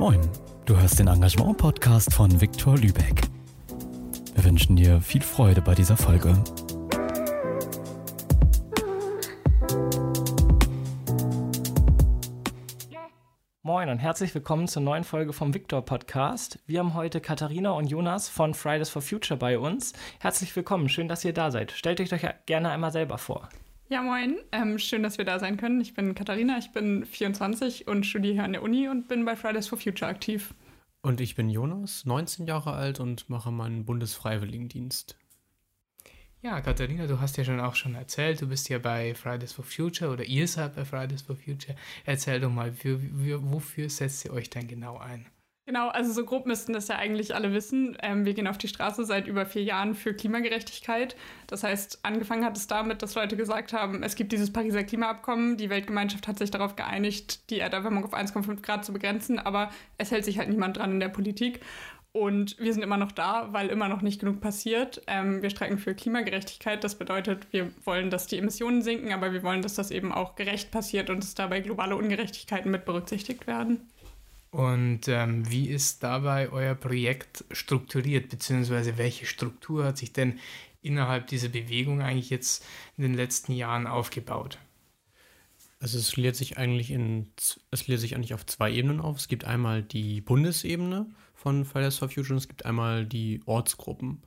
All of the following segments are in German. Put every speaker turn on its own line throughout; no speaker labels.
Moin, du hörst den Engagement-Podcast von Viktor Lübeck. Wir wünschen dir viel Freude bei dieser Folge.
Moin und herzlich willkommen zur neuen Folge vom Victor Podcast. Wir haben heute Katharina und Jonas von Fridays for Future bei uns. Herzlich willkommen, schön, dass ihr da seid. Stellt euch doch gerne einmal selber vor.
Ja, moin. Ähm, schön, dass wir da sein können. Ich bin Katharina, ich bin 24 und studiere hier an der Uni und bin bei Fridays for Future aktiv.
Und ich bin Jonas, 19 Jahre alt und mache meinen Bundesfreiwilligendienst.
Ja, Katharina, du hast ja schon auch schon erzählt, du bist ja bei Fridays for Future oder ihr seid bei Fridays for Future. Erzähl doch mal, für, für, wofür setzt ihr euch denn genau ein?
Genau, also so grob müssten das ja eigentlich alle wissen. Ähm, wir gehen auf die Straße seit über vier Jahren für Klimagerechtigkeit. Das heißt, angefangen hat es damit, dass Leute gesagt haben, es gibt dieses Pariser Klimaabkommen, die Weltgemeinschaft hat sich darauf geeinigt, die Erderwärmung auf 1,5 Grad zu begrenzen, aber es hält sich halt niemand dran in der Politik. Und wir sind immer noch da, weil immer noch nicht genug passiert. Ähm, wir streiken für Klimagerechtigkeit. Das bedeutet, wir wollen, dass die Emissionen sinken, aber wir wollen, dass das eben auch gerecht passiert und dass dabei globale Ungerechtigkeiten mit berücksichtigt werden.
Und ähm, wie ist dabei euer Projekt strukturiert, beziehungsweise welche Struktur hat sich denn innerhalb dieser Bewegung eigentlich jetzt in den letzten Jahren aufgebaut?
Also es lädt sich eigentlich in es lädt sich eigentlich auf zwei Ebenen auf. Es gibt einmal die Bundesebene von Fridays for Future und es gibt einmal die Ortsgruppen.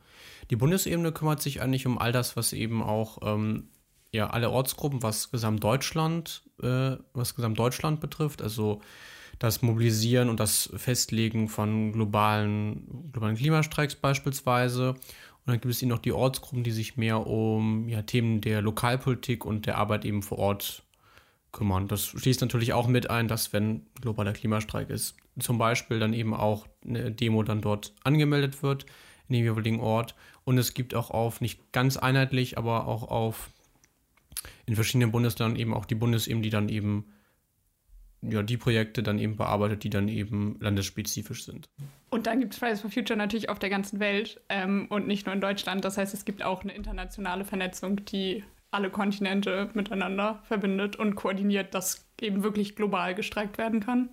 Die Bundesebene kümmert sich eigentlich um all das, was eben auch ähm, ja alle Ortsgruppen, was Gesamtdeutschland, äh, was Gesamtdeutschland betrifft, also das Mobilisieren und das Festlegen von globalen, globalen Klimastreiks beispielsweise. Und dann gibt es eben noch die Ortsgruppen, die sich mehr um ja, Themen der Lokalpolitik und der Arbeit eben vor Ort kümmern. Das schließt natürlich auch mit ein, dass wenn globaler Klimastreik ist, zum Beispiel dann eben auch eine Demo dann dort angemeldet wird in dem jeweiligen Ort. Und es gibt auch auf, nicht ganz einheitlich, aber auch auf in verschiedenen Bundesländern eben auch die Bundesebene, die dann eben ja, die Projekte dann eben bearbeitet, die dann eben landesspezifisch sind.
Und dann gibt es Fridays for Future natürlich auf der ganzen Welt ähm, und nicht nur in Deutschland. Das heißt, es gibt auch eine internationale Vernetzung, die alle Kontinente miteinander verbindet und koordiniert, dass eben wirklich global gestreikt werden kann.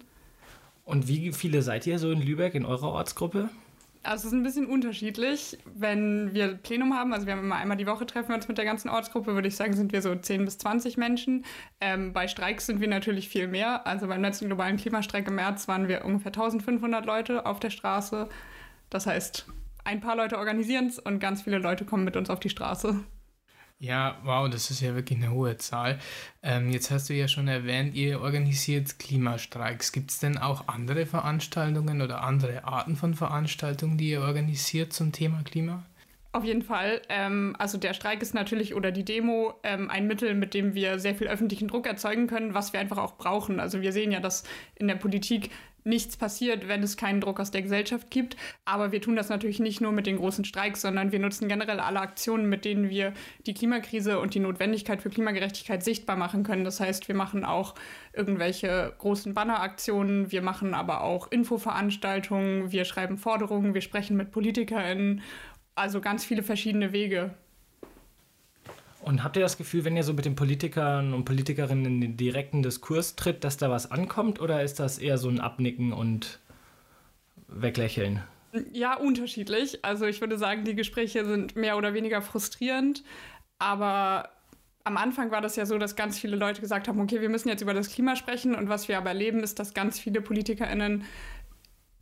Und wie viele seid ihr so in Lübeck in eurer Ortsgruppe?
Also es ist ein bisschen unterschiedlich. Wenn wir Plenum haben, also wir haben immer einmal die Woche treffen wir uns mit der ganzen Ortsgruppe, würde ich sagen, sind wir so 10 bis 20 Menschen. Ähm, bei Streiks sind wir natürlich viel mehr. Also beim letzten globalen Klimastreik im März waren wir ungefähr 1500 Leute auf der Straße. Das heißt, ein paar Leute organisieren es und ganz viele Leute kommen mit uns auf die Straße.
Ja, wow, das ist ja wirklich eine hohe Zahl. Ähm, jetzt hast du ja schon erwähnt, ihr organisiert Klimastreiks. Gibt es denn auch andere Veranstaltungen oder andere Arten von Veranstaltungen, die ihr organisiert zum Thema Klima?
Auf jeden Fall. Ähm, also der Streik ist natürlich oder die Demo ähm, ein Mittel, mit dem wir sehr viel öffentlichen Druck erzeugen können, was wir einfach auch brauchen. Also wir sehen ja, dass in der Politik nichts passiert, wenn es keinen Druck aus der Gesellschaft gibt. Aber wir tun das natürlich nicht nur mit den großen Streiks, sondern wir nutzen generell alle Aktionen, mit denen wir die Klimakrise und die Notwendigkeit für Klimagerechtigkeit sichtbar machen können. Das heißt, wir machen auch irgendwelche großen Banneraktionen, wir machen aber auch Infoveranstaltungen, wir schreiben Forderungen, wir sprechen mit PolitikerInnen. Also ganz viele verschiedene Wege.
Und habt ihr das Gefühl, wenn ihr so mit den Politikern und Politikerinnen in den direkten Diskurs tritt, dass da was ankommt? Oder ist das eher so ein Abnicken und Weglächeln?
Ja, unterschiedlich. Also ich würde sagen, die Gespräche sind mehr oder weniger frustrierend. Aber am Anfang war das ja so, dass ganz viele Leute gesagt haben, okay, wir müssen jetzt über das Klima sprechen. Und was wir aber erleben, ist, dass ganz viele PolitikerInnen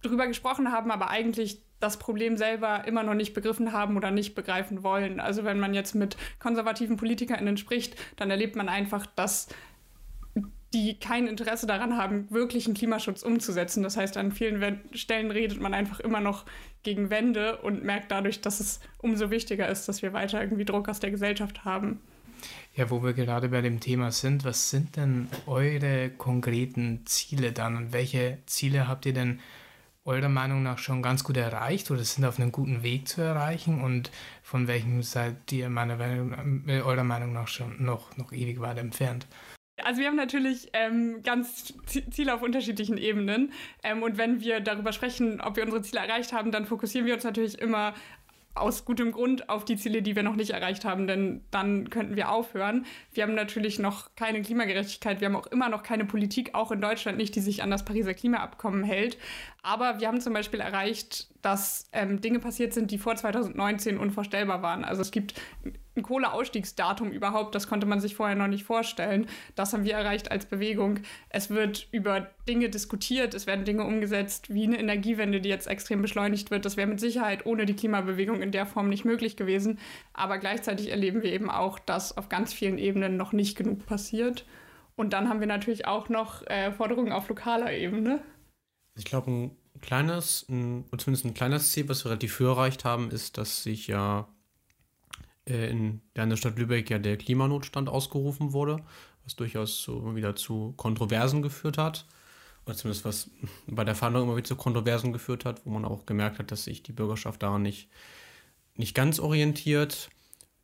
drüber gesprochen haben, aber eigentlich das Problem selber immer noch nicht begriffen haben oder nicht begreifen wollen. Also wenn man jetzt mit konservativen PolitikerInnen spricht, dann erlebt man einfach, dass die kein Interesse daran haben, wirklichen Klimaschutz umzusetzen. Das heißt, an vielen Stellen redet man einfach immer noch gegen Wände und merkt dadurch, dass es umso wichtiger ist, dass wir weiter irgendwie Druck aus der Gesellschaft haben.
Ja, wo wir gerade bei dem Thema sind, was sind denn eure konkreten Ziele dann und welche Ziele habt ihr denn eurer Meinung nach schon ganz gut erreicht oder sind auf einem guten Weg zu erreichen und von welchem seid ihr meiner, äh, eurer Meinung nach schon noch, noch ewig weit entfernt?
Also wir haben natürlich ähm, ganz Ziele auf unterschiedlichen Ebenen ähm, und wenn wir darüber sprechen, ob wir unsere Ziele erreicht haben, dann fokussieren wir uns natürlich immer aus gutem Grund auf die Ziele, die wir noch nicht erreicht haben, denn dann könnten wir aufhören. Wir haben natürlich noch keine Klimagerechtigkeit, wir haben auch immer noch keine Politik, auch in Deutschland nicht, die sich an das Pariser Klimaabkommen hält. Aber wir haben zum Beispiel erreicht, dass ähm, Dinge passiert sind, die vor 2019 unvorstellbar waren. Also es gibt ein Kohleausstiegsdatum überhaupt, das konnte man sich vorher noch nicht vorstellen. Das haben wir erreicht als Bewegung. Es wird über Dinge diskutiert, es werden Dinge umgesetzt, wie eine Energiewende, die jetzt extrem beschleunigt wird. Das wäre mit Sicherheit ohne die Klimabewegung in der Form nicht möglich gewesen. Aber gleichzeitig erleben wir eben auch, dass auf ganz vielen Ebenen noch nicht genug passiert. Und dann haben wir natürlich auch noch äh, Forderungen auf lokaler Ebene.
Ich glaube, ein kleines, ein, zumindest ein kleines Ziel, was wir relativ früh erreicht haben, ist, dass sich ja äh, in der Stadt Lübeck ja der Klimanotstand ausgerufen wurde, was durchaus so wieder zu Kontroversen geführt hat. Oder zumindest was bei der Verhandlung immer wieder zu Kontroversen geführt hat, wo man auch gemerkt hat, dass sich die Bürgerschaft daran nicht, nicht ganz orientiert.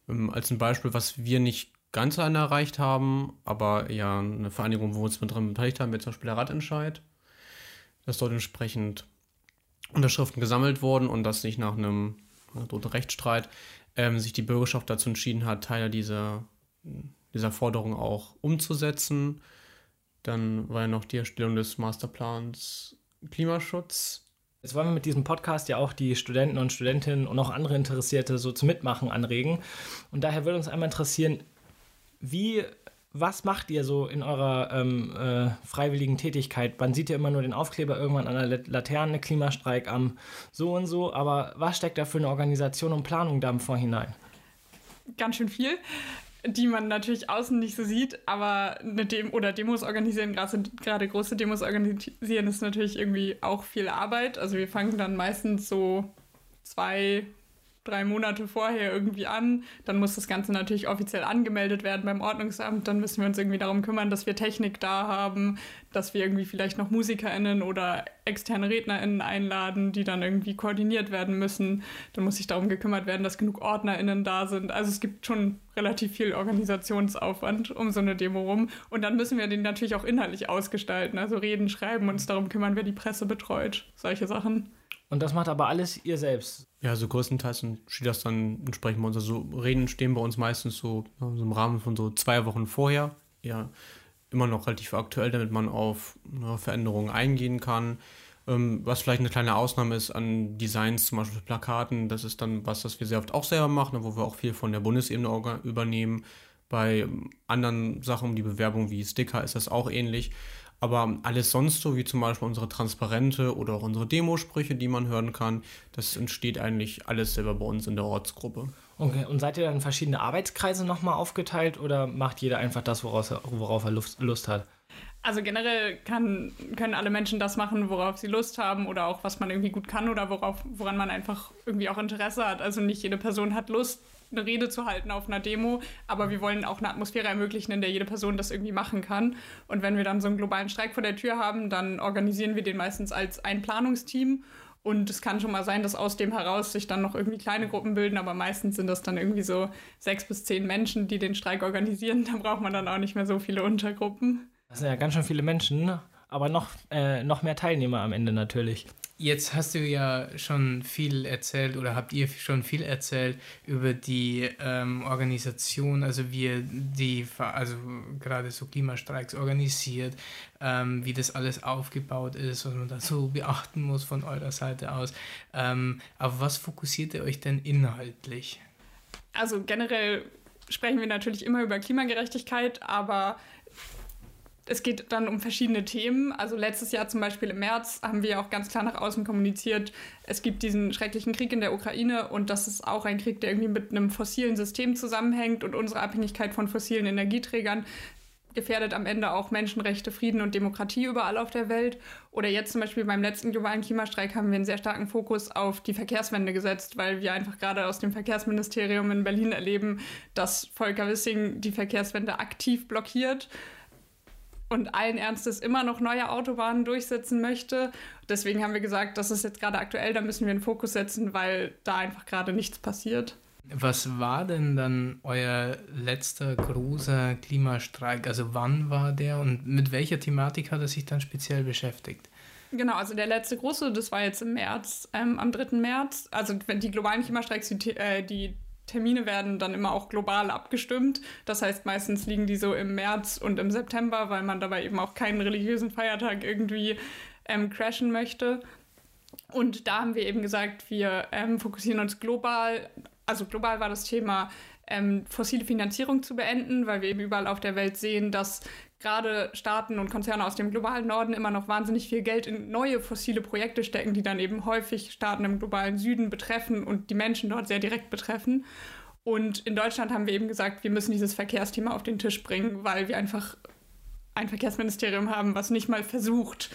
Ähm, als ein Beispiel, was wir nicht ganz alleine erreicht haben, aber ja eine Vereinigung, wo wir uns mit dran beteiligt haben, wäre zum Beispiel der Radentscheid dass dort entsprechend Unterschriften gesammelt wurden und dass sich nach einem drohten Rechtsstreit ähm, sich die Bürgerschaft dazu entschieden hat, Teile dieser, dieser Forderung auch umzusetzen. Dann war ja noch die Erstellung des Masterplans Klimaschutz.
Jetzt wollen wir mit diesem Podcast ja auch die Studenten und Studentinnen und auch andere Interessierte so zum Mitmachen anregen. Und daher würde uns einmal interessieren, wie was macht ihr so in eurer ähm, äh, freiwilligen Tätigkeit? Man sieht ja immer nur den Aufkleber irgendwann an der Laterne, Klimastreik am so und so, aber was steckt da für eine Organisation und Planung da im Vorhinein?
Ganz schön viel, die man natürlich außen nicht so sieht, aber eine Dem oder Demos organisieren, gerade große Demos organisieren, ist natürlich irgendwie auch viel Arbeit. Also wir fangen dann meistens so zwei, drei Monate vorher irgendwie an. Dann muss das Ganze natürlich offiziell angemeldet werden beim Ordnungsamt. Dann müssen wir uns irgendwie darum kümmern, dass wir Technik da haben, dass wir irgendwie vielleicht noch MusikerInnen oder externe RednerInnen einladen, die dann irgendwie koordiniert werden müssen. Dann muss sich darum gekümmert werden, dass genug OrdnerInnen da sind. Also es gibt schon relativ viel Organisationsaufwand um so eine Demo rum. Und dann müssen wir den natürlich auch inhaltlich ausgestalten. Also reden, schreiben, uns darum kümmern, wer die Presse betreut. Solche Sachen.
Und das macht aber alles ihr selbst.
Ja, so größtenteils steht das dann entsprechend bei uns. Also Reden stehen bei uns meistens so, so im Rahmen von so zwei Wochen vorher. Ja, immer noch relativ aktuell, damit man auf ja, Veränderungen eingehen kann. Ähm, was vielleicht eine kleine Ausnahme ist an Designs, zum Beispiel Plakaten, das ist dann was, das wir sehr oft auch selber machen, wo wir auch viel von der Bundesebene übernehmen. Bei anderen Sachen, die Bewerbung wie Sticker, ist das auch ähnlich. Aber alles sonst so, wie zum Beispiel unsere Transparente oder auch unsere Demosprüche, die man hören kann, das entsteht eigentlich alles selber bei uns in der Ortsgruppe.
Okay, und seid ihr dann in verschiedene Arbeitskreise nochmal aufgeteilt oder macht jeder einfach das, woraus er, worauf er Lust, Lust hat?
Also generell kann, können alle Menschen das machen, worauf sie Lust haben oder auch was man irgendwie gut kann oder worauf, woran man einfach irgendwie auch Interesse hat. Also nicht jede Person hat Lust, eine Rede zu halten auf einer Demo, aber wir wollen auch eine Atmosphäre ermöglichen, in der jede Person das irgendwie machen kann. Und wenn wir dann so einen globalen Streik vor der Tür haben, dann organisieren wir den meistens als ein Planungsteam. Und es kann schon mal sein, dass aus dem heraus sich dann noch irgendwie kleine Gruppen bilden, aber meistens sind das dann irgendwie so sechs bis zehn Menschen, die den Streik organisieren. Da braucht man dann auch nicht mehr so viele Untergruppen.
Das sind ja ganz schön viele Menschen, aber noch, äh, noch mehr Teilnehmer am Ende natürlich.
Jetzt hast du ja schon viel erzählt oder habt ihr schon viel erzählt über die ähm, Organisation, also wie die, also gerade so Klimastreiks organisiert, ähm, wie das alles aufgebaut ist, was man dazu beachten muss von eurer Seite aus. Ähm, auf was fokussiert ihr euch denn inhaltlich?
Also generell sprechen wir natürlich immer über Klimagerechtigkeit, aber es geht dann um verschiedene Themen. Also letztes Jahr zum Beispiel im März haben wir auch ganz klar nach außen kommuniziert, es gibt diesen schrecklichen Krieg in der Ukraine und das ist auch ein Krieg, der irgendwie mit einem fossilen System zusammenhängt und unsere Abhängigkeit von fossilen Energieträgern gefährdet am Ende auch Menschenrechte, Frieden und Demokratie überall auf der Welt. Oder jetzt zum Beispiel beim letzten globalen Klimastreik haben wir einen sehr starken Fokus auf die Verkehrswende gesetzt, weil wir einfach gerade aus dem Verkehrsministerium in Berlin erleben, dass Volker Wissing die Verkehrswende aktiv blockiert und allen Ernstes immer noch neue Autobahnen durchsetzen möchte. Deswegen haben wir gesagt, das ist jetzt gerade aktuell, da müssen wir einen Fokus setzen, weil da einfach gerade nichts passiert.
Was war denn dann euer letzter großer Klimastreik? Also wann war der und mit welcher Thematik hat er sich dann speziell beschäftigt?
Genau, also der letzte große, das war jetzt im März, ähm, am 3. März. Also wenn die globalen Klimastreiks, die, äh, die Termine werden dann immer auch global abgestimmt. Das heißt, meistens liegen die so im März und im September, weil man dabei eben auch keinen religiösen Feiertag irgendwie ähm, crashen möchte. Und da haben wir eben gesagt, wir ähm, fokussieren uns global, also global war das Thema, ähm, fossile Finanzierung zu beenden, weil wir eben überall auf der Welt sehen, dass gerade Staaten und Konzerne aus dem globalen Norden immer noch wahnsinnig viel Geld in neue fossile Projekte stecken, die dann eben häufig Staaten im globalen Süden betreffen und die Menschen dort sehr direkt betreffen. Und in Deutschland haben wir eben gesagt, wir müssen dieses Verkehrsthema auf den Tisch bringen, weil wir einfach ein Verkehrsministerium haben, was nicht mal versucht,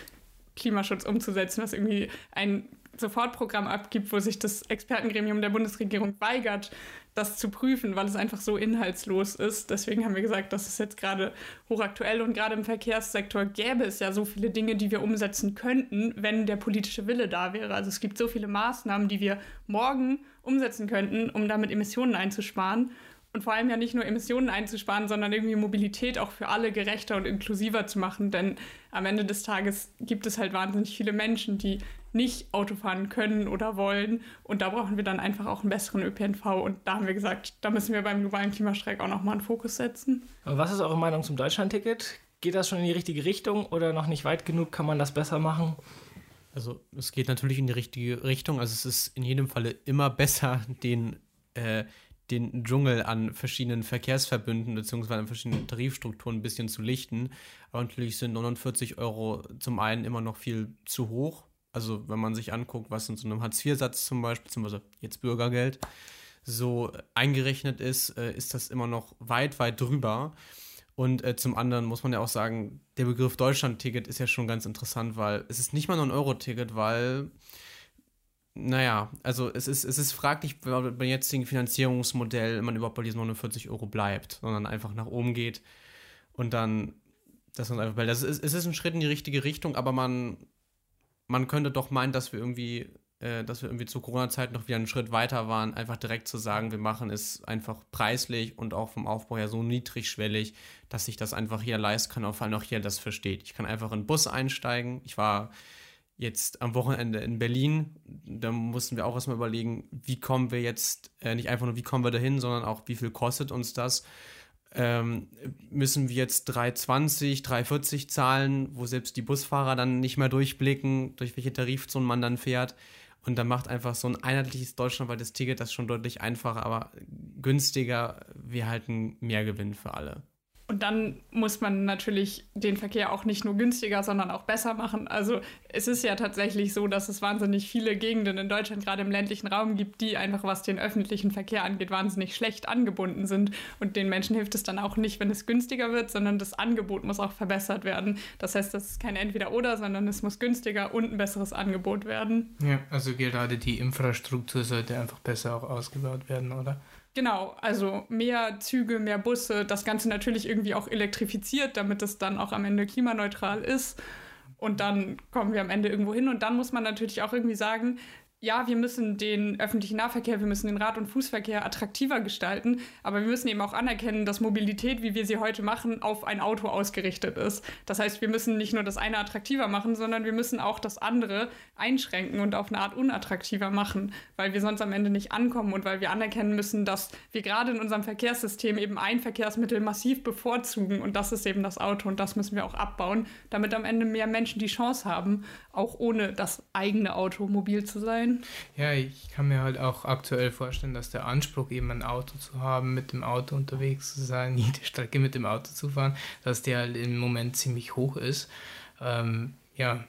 Klimaschutz umzusetzen, was irgendwie ein Sofortprogramm abgibt, wo sich das Expertengremium der Bundesregierung weigert, das zu prüfen, weil es einfach so inhaltslos ist. Deswegen haben wir gesagt, das ist jetzt gerade hochaktuell und gerade im Verkehrssektor gäbe es ja so viele Dinge, die wir umsetzen könnten, wenn der politische Wille da wäre. Also es gibt so viele Maßnahmen, die wir morgen umsetzen könnten, um damit Emissionen einzusparen und vor allem ja nicht nur Emissionen einzusparen, sondern irgendwie Mobilität auch für alle gerechter und inklusiver zu machen. Denn am Ende des Tages gibt es halt wahnsinnig viele Menschen, die nicht Auto fahren können oder wollen. Und da brauchen wir dann einfach auch einen besseren ÖPNV. Und da haben wir gesagt, da müssen wir beim globalen Klimastreik auch nochmal einen Fokus setzen.
was ist eure Meinung zum Deutschlandticket? Geht das schon in die richtige Richtung oder noch nicht weit genug? Kann man das besser machen?
Also es geht natürlich in die richtige Richtung. Also es ist in jedem Falle immer besser, den äh, den Dschungel an verschiedenen Verkehrsverbünden bzw. an verschiedenen Tarifstrukturen ein bisschen zu lichten. Aber natürlich sind 49 Euro zum einen immer noch viel zu hoch. Also wenn man sich anguckt, was in so einem Hartz-IV-Satz zum Beispiel, beziehungsweise jetzt Bürgergeld, so eingerechnet ist, äh, ist das immer noch weit, weit drüber. Und äh, zum anderen muss man ja auch sagen, der Begriff Deutschland-Ticket ist ja schon ganz interessant, weil es ist nicht mal nur ein Euro-Ticket, weil naja, also es ist, es ist fraglich, beim jetzigen Finanzierungsmodell man überhaupt bei diesen 49 Euro bleibt, sondern einfach nach oben geht und dann das uns einfach bleibt. Das ist, es ist ein Schritt in die richtige Richtung, aber man, man könnte doch meinen, dass wir irgendwie, äh, dass wir irgendwie zur Corona-Zeit noch wieder einen Schritt weiter waren, einfach direkt zu sagen, wir machen es einfach preislich und auch vom Aufbau her so niedrigschwellig, dass ich das einfach hier leisten kann vor allem auch hier das versteht. Ich kann einfach in den Bus einsteigen. Ich war jetzt am Wochenende in Berlin. Da mussten wir auch erstmal überlegen, wie kommen wir jetzt, äh, nicht einfach nur, wie kommen wir dahin, sondern auch, wie viel kostet uns das. Ähm, müssen wir jetzt 3,20, 3,40 zahlen, wo selbst die Busfahrer dann nicht mehr durchblicken, durch welche Tarifzone man dann fährt. Und dann macht einfach so ein einheitliches deutschlandweites Ticket das schon deutlich einfacher, aber günstiger. Wir halten Mehrgewinn für alle.
Und dann muss man natürlich den Verkehr auch nicht nur günstiger, sondern auch besser machen. Also es ist ja tatsächlich so, dass es wahnsinnig viele Gegenden in Deutschland, gerade im ländlichen Raum, gibt, die einfach, was den öffentlichen Verkehr angeht, wahnsinnig schlecht angebunden sind. Und den Menschen hilft es dann auch nicht, wenn es günstiger wird, sondern das Angebot muss auch verbessert werden. Das heißt, das ist kein Entweder-Oder, sondern es muss günstiger und ein besseres Angebot werden.
Ja, also gerade die Infrastruktur sollte einfach besser auch ausgebaut werden, oder?
Genau, also mehr Züge, mehr Busse, das Ganze natürlich irgendwie auch elektrifiziert, damit es dann auch am Ende klimaneutral ist. Und dann kommen wir am Ende irgendwo hin. Und dann muss man natürlich auch irgendwie sagen, ja, wir müssen den öffentlichen Nahverkehr, wir müssen den Rad- und Fußverkehr attraktiver gestalten, aber wir müssen eben auch anerkennen, dass Mobilität, wie wir sie heute machen, auf ein Auto ausgerichtet ist. Das heißt, wir müssen nicht nur das eine attraktiver machen, sondern wir müssen auch das andere einschränken und auf eine Art unattraktiver machen, weil wir sonst am Ende nicht ankommen und weil wir anerkennen müssen, dass wir gerade in unserem Verkehrssystem eben ein Verkehrsmittel massiv bevorzugen und das ist eben das Auto und das müssen wir auch abbauen, damit am Ende mehr Menschen die Chance haben, auch ohne das eigene Auto mobil zu sein.
Ja, ich kann mir halt auch aktuell vorstellen, dass der Anspruch, eben ein Auto zu haben, mit dem Auto unterwegs zu sein, jede Strecke mit dem Auto zu fahren, dass der halt im Moment ziemlich hoch ist. Ähm, ja,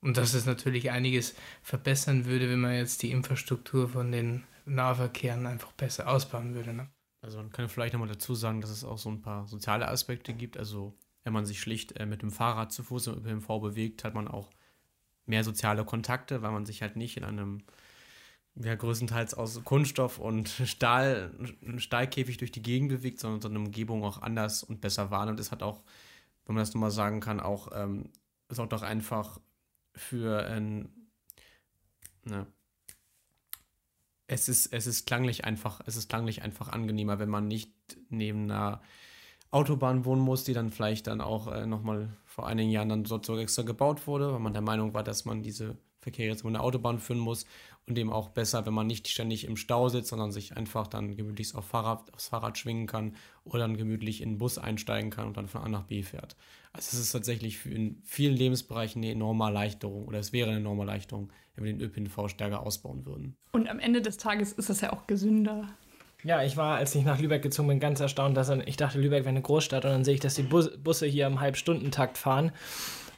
und dass es natürlich einiges verbessern würde, wenn man jetzt die Infrastruktur von den Nahverkehren einfach besser ausbauen würde. Ne?
Also man kann vielleicht nochmal dazu sagen, dass es auch so ein paar soziale Aspekte gibt. Also wenn man sich schlicht äh, mit dem Fahrrad zu Fuß im ÖPNV bewegt, hat man auch mehr soziale Kontakte, weil man sich halt nicht in einem ja, größtenteils aus Kunststoff und Stahl, Stahlkäfig durch die Gegend bewegt, sondern so eine Umgebung auch anders und besser wahrnimmt. Es hat auch, wenn man das nochmal sagen kann, auch, ähm, sorgt auch einfach für ein, ne, es ist, es ist klanglich einfach, es ist klanglich einfach angenehmer, wenn man nicht neben einer Autobahn wohnen muss, die dann vielleicht dann auch äh, nochmal vor einigen Jahren dann dort so extra gebaut wurde, weil man der Meinung war, dass man diese Verkehr jetzt über eine Autobahn führen muss und eben auch besser, wenn man nicht ständig im Stau sitzt, sondern sich einfach dann gemütlich auf Fahrrad, aufs Fahrrad schwingen kann oder dann gemütlich in den Bus einsteigen kann und dann von A nach B fährt. Also es ist tatsächlich in vielen Lebensbereichen eine enorme Erleichterung oder es wäre eine enorme Erleichterung, wenn wir den ÖPNV stärker ausbauen würden.
Und am Ende des Tages ist das ja auch gesünder.
Ja, ich war, als ich nach Lübeck gezogen bin, ganz erstaunt, dass ich dachte, Lübeck wäre eine Großstadt und dann sehe ich, dass die Bus Busse hier im Halbstundentakt fahren.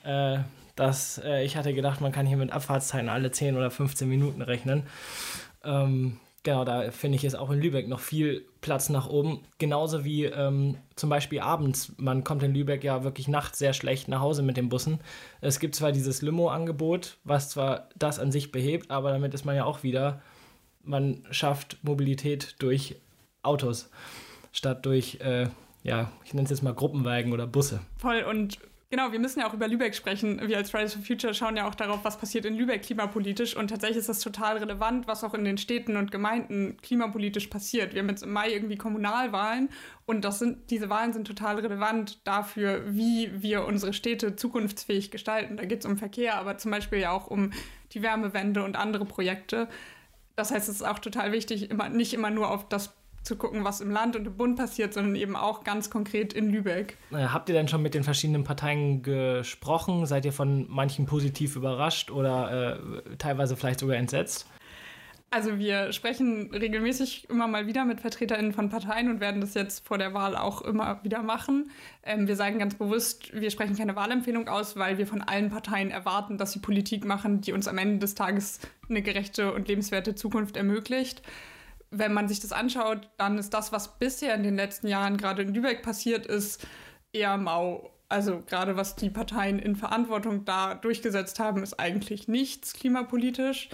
Äh, dass äh, ich hatte gedacht, man kann hier mit Abfahrtszeiten alle 10 oder 15 Minuten rechnen. Ähm, genau, da finde ich es auch in Lübeck noch viel Platz nach oben. Genauso wie ähm, zum Beispiel abends. Man kommt in Lübeck ja wirklich nachts sehr schlecht nach Hause mit den Bussen. Es gibt zwar dieses Limo-Angebot, was zwar das an sich behebt, aber damit ist man ja auch wieder, man schafft Mobilität durch Autos statt durch, äh, ja, ich nenne es jetzt mal Gruppenwagen oder Busse.
Voll und Genau, wir müssen ja auch über Lübeck sprechen. Wir als Fridays for Future schauen ja auch darauf, was passiert in Lübeck klimapolitisch. Und tatsächlich ist das total relevant, was auch in den Städten und Gemeinden klimapolitisch passiert. Wir haben jetzt im Mai irgendwie Kommunalwahlen und das sind, diese Wahlen sind total relevant dafür, wie wir unsere Städte zukunftsfähig gestalten. Da geht es um Verkehr, aber zum Beispiel ja auch um die Wärmewende und andere Projekte. Das heißt, es ist auch total wichtig, immer, nicht immer nur auf das zu gucken, was im Land und im Bund passiert, sondern eben auch ganz konkret in Lübeck.
Äh, habt ihr denn schon mit den verschiedenen Parteien gesprochen? Seid ihr von manchen positiv überrascht oder äh, teilweise vielleicht sogar entsetzt?
Also wir sprechen regelmäßig immer mal wieder mit VertreterInnen von Parteien und werden das jetzt vor der Wahl auch immer wieder machen. Ähm, wir sagen ganz bewusst, wir sprechen keine Wahlempfehlung aus, weil wir von allen Parteien erwarten, dass sie Politik machen, die uns am Ende des Tages eine gerechte und lebenswerte Zukunft ermöglicht wenn man sich das anschaut, dann ist das, was bisher in den letzten Jahren gerade in Lübeck passiert ist, eher mau. Also gerade was die Parteien in Verantwortung da durchgesetzt haben, ist eigentlich nichts klimapolitisch.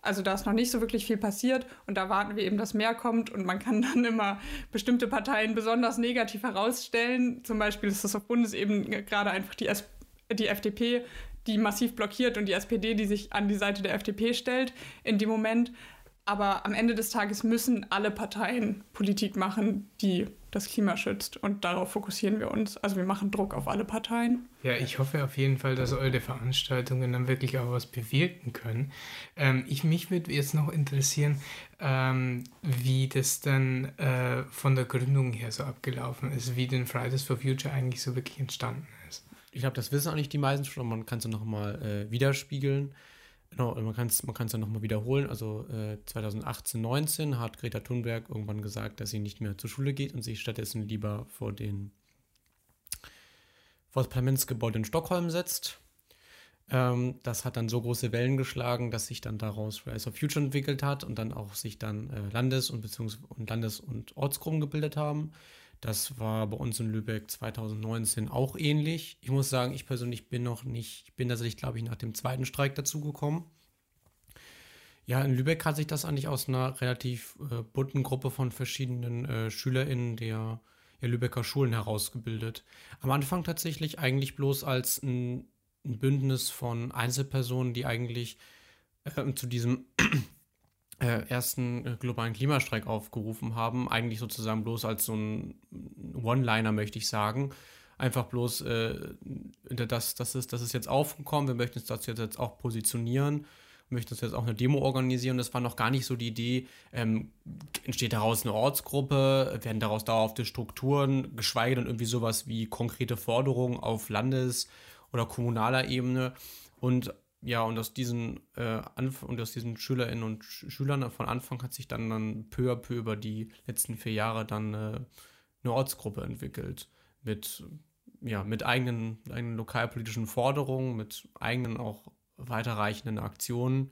Also da ist noch nicht so wirklich viel passiert und da warten wir eben, dass mehr kommt und man kann dann immer bestimmte Parteien besonders negativ herausstellen. Zum Beispiel ist das auf Bundesebene gerade einfach die, S die FDP, die massiv blockiert und die SPD, die sich an die Seite der FDP stellt in dem Moment. Aber am Ende des Tages müssen alle Parteien Politik machen, die das Klima schützt. Und darauf fokussieren wir uns. Also wir machen Druck auf alle Parteien.
Ja, ich hoffe auf jeden Fall, dass eure Veranstaltungen dann wirklich auch was bewirken können. Ähm, ich, mich würde jetzt noch interessieren, ähm, wie das dann äh, von der Gründung her so abgelaufen ist, wie denn Fridays for Future eigentlich so wirklich entstanden ist.
Ich glaube, das wissen eigentlich die meisten schon, man kann es ja nochmal äh, widerspiegeln. Genau, man kann es man kann's dann nochmal wiederholen. Also äh, 2018, 19 hat Greta Thunberg irgendwann gesagt, dass sie nicht mehr zur Schule geht und sich stattdessen lieber vor, den, vor das Parlamentsgebäude in Stockholm setzt. Ähm, das hat dann so große Wellen geschlagen, dass sich dann daraus Fridays for Future entwickelt hat und dann auch sich dann äh, Landes- und, Beziehungs und Landes- und Ortsgruppen gebildet haben. Das war bei uns in Lübeck 2019 auch ähnlich. Ich muss sagen, ich persönlich bin noch nicht, ich bin tatsächlich, glaube ich, nach dem zweiten Streik dazugekommen. Ja, in Lübeck hat sich das eigentlich aus einer relativ äh, bunten Gruppe von verschiedenen äh, SchülerInnen der, der Lübecker Schulen herausgebildet. Am Anfang tatsächlich eigentlich bloß als ein, ein Bündnis von Einzelpersonen, die eigentlich äh, zu diesem ersten äh, globalen Klimastreik aufgerufen haben. Eigentlich sozusagen bloß als so ein One-Liner, möchte ich sagen. Einfach bloß, äh, das, das, ist, das ist jetzt aufgekommen, wir möchten uns dazu jetzt, jetzt auch positionieren, möchten uns jetzt auch eine Demo organisieren. Das war noch gar nicht so die Idee, ähm, entsteht daraus eine Ortsgruppe, werden daraus dauerhafte Strukturen, geschweige denn irgendwie sowas wie konkrete Forderungen auf Landes- oder kommunaler Ebene. Und ja, und aus diesen, äh, und aus diesen Schülerinnen und Sch Schülern von Anfang hat sich dann, dann peu à peu über die letzten vier Jahre dann äh, eine Ortsgruppe entwickelt. Mit, ja, mit eigenen, eigenen lokalpolitischen Forderungen, mit eigenen auch weiterreichenden Aktionen.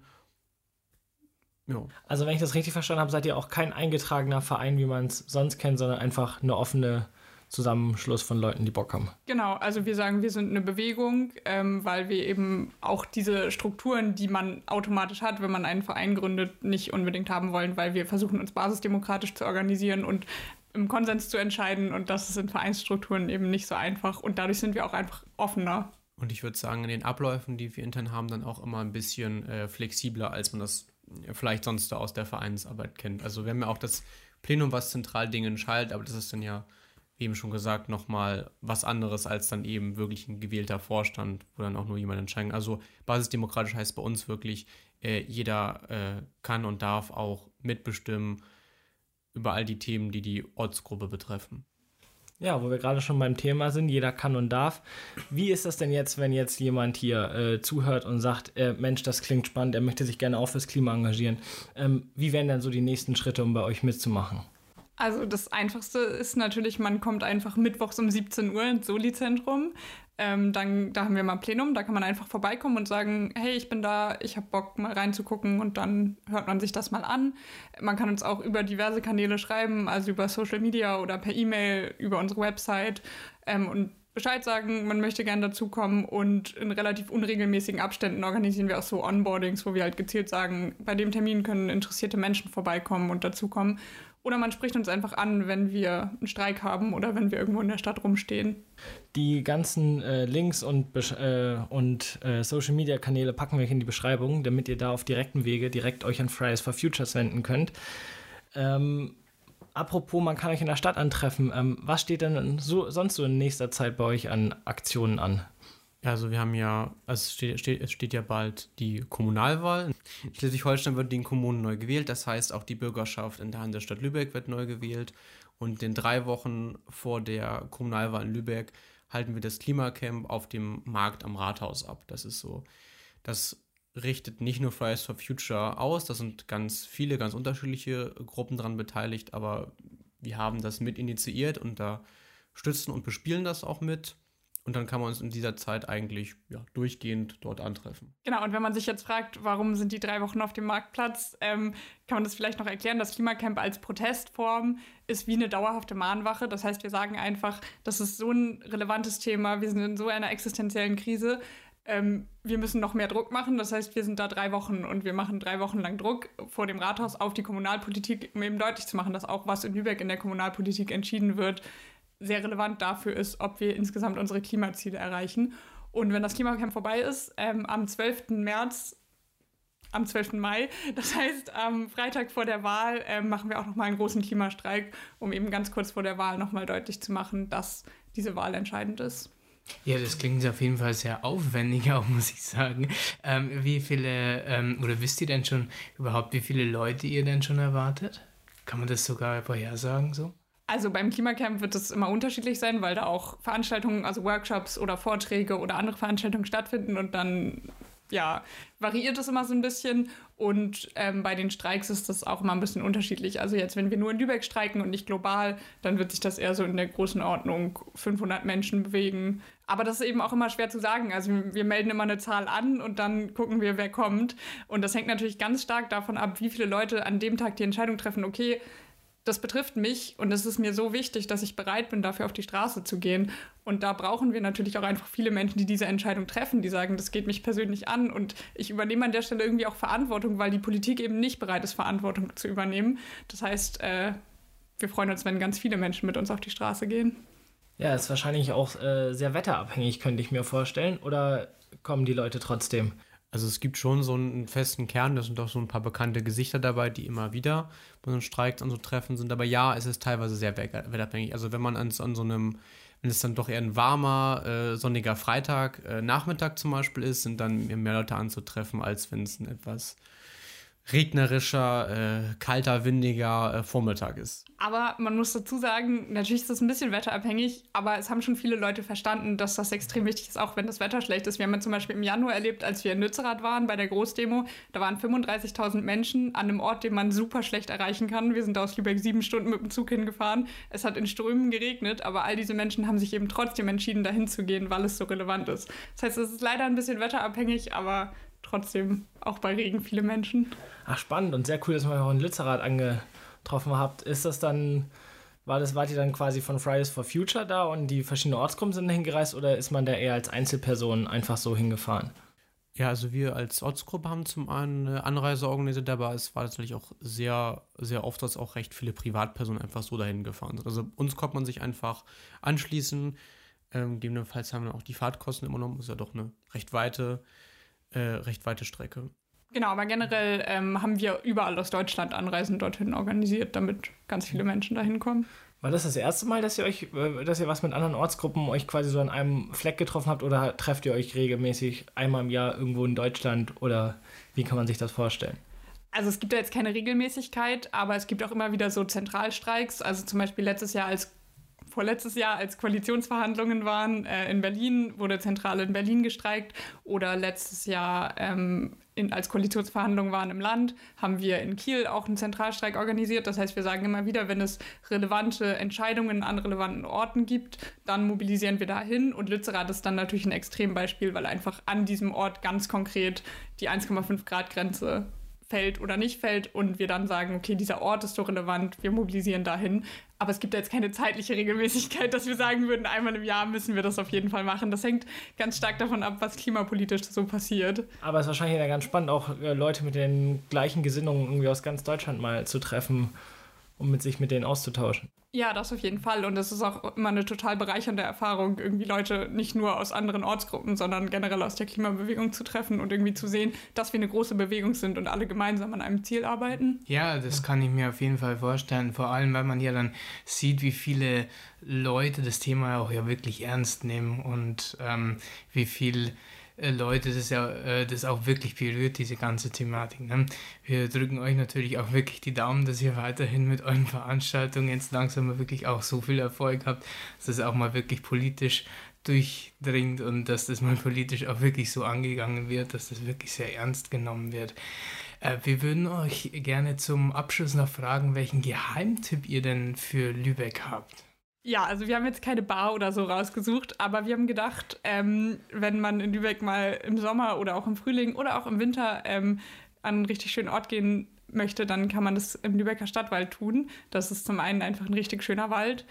Ja. Also wenn ich das richtig verstanden habe, seid ihr auch kein eingetragener Verein, wie man es sonst kennt, sondern einfach eine offene Zusammenschluss von Leuten, die Bock haben.
Genau, also wir sagen, wir sind eine Bewegung, ähm, weil wir eben auch diese Strukturen, die man automatisch hat, wenn man einen Verein gründet, nicht unbedingt haben wollen, weil wir versuchen, uns basisdemokratisch zu organisieren und im Konsens zu entscheiden und das ist in Vereinsstrukturen eben nicht so einfach und dadurch sind wir auch einfach offener.
Und ich würde sagen, in den Abläufen, die wir intern haben, dann auch immer ein bisschen äh, flexibler, als man das vielleicht sonst aus der Vereinsarbeit kennt. Also wir haben ja auch das Plenum, was zentral Dinge entscheidet, aber das ist dann ja wie eben schon gesagt, nochmal was anderes als dann eben wirklich ein gewählter Vorstand, wo dann auch nur jemand entscheiden. Also basisdemokratisch heißt bei uns wirklich, äh, jeder äh, kann und darf auch mitbestimmen über all die Themen, die die Ortsgruppe betreffen.
Ja, wo wir gerade schon beim Thema sind, jeder kann und darf. Wie ist das denn jetzt, wenn jetzt jemand hier äh, zuhört und sagt, äh, Mensch, das klingt spannend, er möchte sich gerne auch fürs Klima engagieren? Ähm, wie wären denn so die nächsten Schritte, um bei euch mitzumachen?
Also das Einfachste ist natürlich, man kommt einfach mittwochs um 17 Uhr ins Soli-Zentrum. Ähm, dann, da haben wir mal Plenum, da kann man einfach vorbeikommen und sagen, hey, ich bin da, ich habe Bock mal reinzugucken und dann hört man sich das mal an. Man kann uns auch über diverse Kanäle schreiben, also über Social Media oder per E-Mail, über unsere Website ähm, und Bescheid sagen, man möchte gerne dazukommen und in relativ unregelmäßigen Abständen organisieren wir auch so Onboardings, wo wir halt gezielt sagen, bei dem Termin können interessierte Menschen vorbeikommen und dazukommen. Oder man spricht uns einfach an, wenn wir einen Streik haben oder wenn wir irgendwo in der Stadt rumstehen.
Die ganzen äh, Links und, äh, und äh, Social Media Kanäle packen wir in die Beschreibung, damit ihr da auf direktem Wege direkt euch an Fridays for Futures wenden könnt. Ähm, apropos, man kann euch in der Stadt antreffen. Ähm, was steht denn so, sonst so in nächster Zeit bei euch an Aktionen an?
Also wir haben ja, also es steht, steht, es steht ja bald die Kommunalwahl. In Schleswig-Holstein wird die Kommunen neu gewählt. Das heißt, auch die Bürgerschaft in der Hand der Stadt Lübeck wird neu gewählt. Und in drei Wochen vor der Kommunalwahl in Lübeck halten wir das Klimacamp auf dem Markt am Rathaus ab. Das ist so, das richtet nicht nur Fridays for Future aus, da sind ganz viele, ganz unterschiedliche Gruppen daran beteiligt, aber wir haben das mit initiiert und da stützen und bespielen das auch mit. Und dann kann man uns in dieser Zeit eigentlich ja, durchgehend dort antreffen.
Genau, und wenn man sich jetzt fragt, warum sind die drei Wochen auf dem Marktplatz, ähm, kann man das vielleicht noch erklären. Das Klimacamp als Protestform ist wie eine dauerhafte Mahnwache. Das heißt, wir sagen einfach, das ist so ein relevantes Thema, wir sind in so einer existenziellen Krise. Ähm, wir müssen noch mehr Druck machen. Das heißt, wir sind da drei Wochen und wir machen drei Wochen lang Druck vor dem Rathaus auf die Kommunalpolitik, um eben deutlich zu machen, dass auch was in Lübeck in der Kommunalpolitik entschieden wird, sehr relevant dafür ist, ob wir insgesamt unsere Klimaziele erreichen. Und wenn das Klimacamp vorbei ist, ähm, am 12. März, am 12. Mai, das heißt am Freitag vor der Wahl, ähm, machen wir auch nochmal einen großen Klimastreik, um eben ganz kurz vor der Wahl nochmal deutlich zu machen, dass diese Wahl entscheidend ist.
Ja, das klingt auf jeden Fall sehr aufwendig, auch muss ich sagen. Ähm, wie viele, ähm, oder wisst ihr denn schon überhaupt, wie viele Leute ihr denn schon erwartet? Kann man das sogar vorhersagen so?
Also beim Klimacamp wird es immer unterschiedlich sein, weil da auch Veranstaltungen, also Workshops oder Vorträge oder andere Veranstaltungen stattfinden und dann ja, variiert es immer so ein bisschen. Und ähm, bei den Streiks ist das auch immer ein bisschen unterschiedlich. Also jetzt, wenn wir nur in Lübeck streiken und nicht global, dann wird sich das eher so in der großen Ordnung 500 Menschen bewegen. Aber das ist eben auch immer schwer zu sagen. Also wir melden immer eine Zahl an und dann gucken wir, wer kommt. Und das hängt natürlich ganz stark davon ab, wie viele Leute an dem Tag die Entscheidung treffen, okay, das betrifft mich und es ist mir so wichtig, dass ich bereit bin, dafür auf die Straße zu gehen. Und da brauchen wir natürlich auch einfach viele Menschen, die diese Entscheidung treffen, die sagen, das geht mich persönlich an und ich übernehme an der Stelle irgendwie auch Verantwortung, weil die Politik eben nicht bereit ist, Verantwortung zu übernehmen. Das heißt, äh, wir freuen uns, wenn ganz viele Menschen mit uns auf die Straße gehen.
Ja, ist wahrscheinlich auch äh, sehr wetterabhängig, könnte ich mir vorstellen. Oder kommen die Leute trotzdem?
Also es gibt schon so einen festen Kern, da sind doch so ein paar bekannte Gesichter dabei, die immer wieder bei so einem Streik an so Treffen sind. Aber ja, es ist teilweise sehr wetterabhängig. Also wenn man an, an so einem, wenn es dann doch eher ein warmer, äh, sonniger Freitag, äh, Nachmittag zum Beispiel ist, sind dann mehr Leute anzutreffen, als wenn es ein etwas regnerischer, äh, kalter, windiger äh, Vormittag ist.
Aber man muss dazu sagen, natürlich ist das ein bisschen wetterabhängig, aber es haben schon viele Leute verstanden, dass das extrem wichtig ist, auch wenn das Wetter schlecht ist. Wir haben ja zum Beispiel im Januar erlebt, als wir in Nützerath waren bei der Großdemo, da waren 35.000 Menschen an einem Ort, den man super schlecht erreichen kann. Wir sind aus Lübeck sieben Stunden mit dem Zug hingefahren. Es hat in Strömen geregnet, aber all diese Menschen haben sich eben trotzdem entschieden, dahin zu gehen, weil es so relevant ist. Das heißt, es ist leider ein bisschen wetterabhängig, aber trotzdem auch bei Regen viele Menschen.
Ach, spannend und sehr cool, dass man auch in Lützerath angetroffen habt. Ist das dann, war das, wart ihr dann quasi von Fridays for Future da und die verschiedenen Ortsgruppen sind hingereist oder ist man da eher als Einzelperson einfach so hingefahren?
Ja, also wir als Ortsgruppe haben zum einen eine Anreise organisiert, aber es war tatsächlich auch sehr, sehr oft, dass auch recht viele Privatpersonen einfach so dahin gefahren sind. Also uns konnte man sich einfach anschließen. Ähm, gegebenenfalls haben wir auch die Fahrtkosten übernommen. Das ist ja doch eine recht weite äh, recht weite Strecke.
Genau, aber generell ähm, haben wir überall aus Deutschland Anreisen dorthin organisiert, damit ganz viele Menschen dahin kommen.
War das das erste Mal, dass ihr euch, äh, dass ihr was mit anderen Ortsgruppen euch quasi so an einem Fleck getroffen habt oder trefft ihr euch regelmäßig einmal im Jahr irgendwo in Deutschland oder wie kann man sich das vorstellen?
Also es gibt da jetzt keine Regelmäßigkeit, aber es gibt auch immer wieder so Zentralstreiks. Also zum Beispiel letztes Jahr als vorletztes Jahr, als Koalitionsverhandlungen waren äh, in Berlin, wurde zentral in Berlin gestreikt. Oder letztes Jahr, ähm, in, als Koalitionsverhandlungen waren im Land, haben wir in Kiel auch einen Zentralstreik organisiert. Das heißt, wir sagen immer wieder, wenn es relevante Entscheidungen an relevanten Orten gibt, dann mobilisieren wir dahin. Und Lützerath ist dann natürlich ein Extrembeispiel, weil einfach an diesem Ort ganz konkret die 1,5 Grad Grenze fällt oder nicht fällt und wir dann sagen, okay, dieser Ort ist so relevant, wir mobilisieren dahin. Aber es gibt jetzt keine zeitliche Regelmäßigkeit, dass wir sagen würden, einmal im Jahr müssen wir das auf jeden Fall machen. Das hängt ganz stark davon ab, was klimapolitisch so passiert.
Aber es ist wahrscheinlich ganz spannend, auch äh, Leute mit den gleichen Gesinnungen irgendwie aus ganz Deutschland mal zu treffen um mit sich mit denen auszutauschen.
Ja, das auf jeden Fall. Und es ist auch immer eine total bereichernde Erfahrung, irgendwie Leute nicht nur aus anderen Ortsgruppen, sondern generell aus der Klimabewegung zu treffen und irgendwie zu sehen, dass wir eine große Bewegung sind und alle gemeinsam an einem Ziel arbeiten.
Ja, das kann ich mir auf jeden Fall vorstellen. Vor allem, weil man ja dann sieht, wie viele Leute das Thema auch ja wirklich ernst nehmen und ähm, wie viel äh, Leute das ja äh, das auch wirklich berührt, diese ganze Thematik. Ne? Wir drücken euch natürlich auch wirklich die Daumen, dass ihr weiterhin mit euren Veranstaltungen jetzt langsam mal wirklich auch so viel Erfolg habt, dass es auch mal wirklich politisch durchdringt und dass das mal politisch auch wirklich so angegangen wird, dass das wirklich sehr ernst genommen wird. Äh, wir würden euch gerne zum Abschluss noch fragen, welchen Geheimtipp ihr denn für Lübeck habt.
Ja, also wir haben jetzt keine Bar oder so rausgesucht, aber wir haben gedacht, ähm, wenn man in Lübeck mal im Sommer oder auch im Frühling oder auch im Winter ähm, an einen richtig schönen Ort gehen möchte, dann kann man das im Lübecker Stadtwald tun. Das ist zum einen einfach ein richtig schöner Wald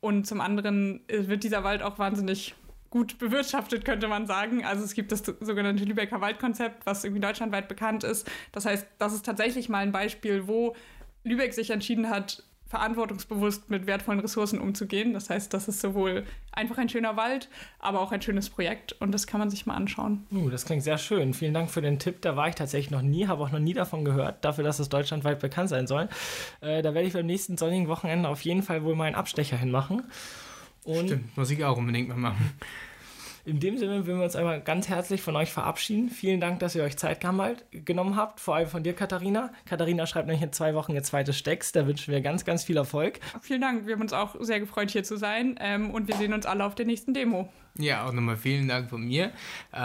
und zum anderen wird dieser Wald auch wahnsinnig gut bewirtschaftet, könnte man sagen. Also es gibt das sogenannte Lübecker Waldkonzept, was irgendwie deutschlandweit bekannt ist. Das heißt, das ist tatsächlich mal ein Beispiel, wo Lübeck sich entschieden hat, verantwortungsbewusst mit wertvollen Ressourcen umzugehen. Das heißt, das ist sowohl einfach ein schöner Wald, aber auch ein schönes Projekt und das kann man sich mal anschauen.
Uh, das klingt sehr schön. Vielen Dank für den Tipp. Da war ich tatsächlich noch nie, habe auch noch nie davon gehört, dafür, dass es deutschlandweit bekannt sein soll. Äh, da werde ich beim nächsten sonnigen Wochenende auf jeden Fall wohl mal einen Abstecher hinmachen.
Und Stimmt, muss ich auch unbedingt mal machen.
In dem Sinne würden wir uns einmal ganz herzlich von euch verabschieden. Vielen Dank, dass ihr euch Zeit genommen habt, vor allem von dir, Katharina. Katharina schreibt nämlich in zwei Wochen ihr zweites Stecks. Da wünschen wir ganz, ganz viel Erfolg.
Vielen Dank. Wir haben uns auch sehr gefreut, hier zu sein. Ähm, und wir sehen uns alle auf der nächsten Demo.
Ja, auch nochmal vielen Dank von mir. Äh,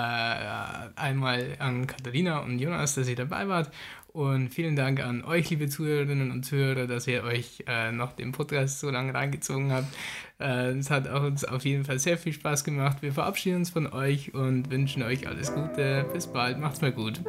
einmal an Katharina und Jonas, dass ihr dabei wart. Und vielen Dank an euch, liebe Zuhörerinnen und Zuhörer, dass ihr euch äh, noch den Podcast so lange reingezogen habt. Äh, es hat auch uns auf jeden Fall sehr viel Spaß gemacht. Wir verabschieden uns von euch und wünschen euch alles Gute. Bis bald, macht's mal gut.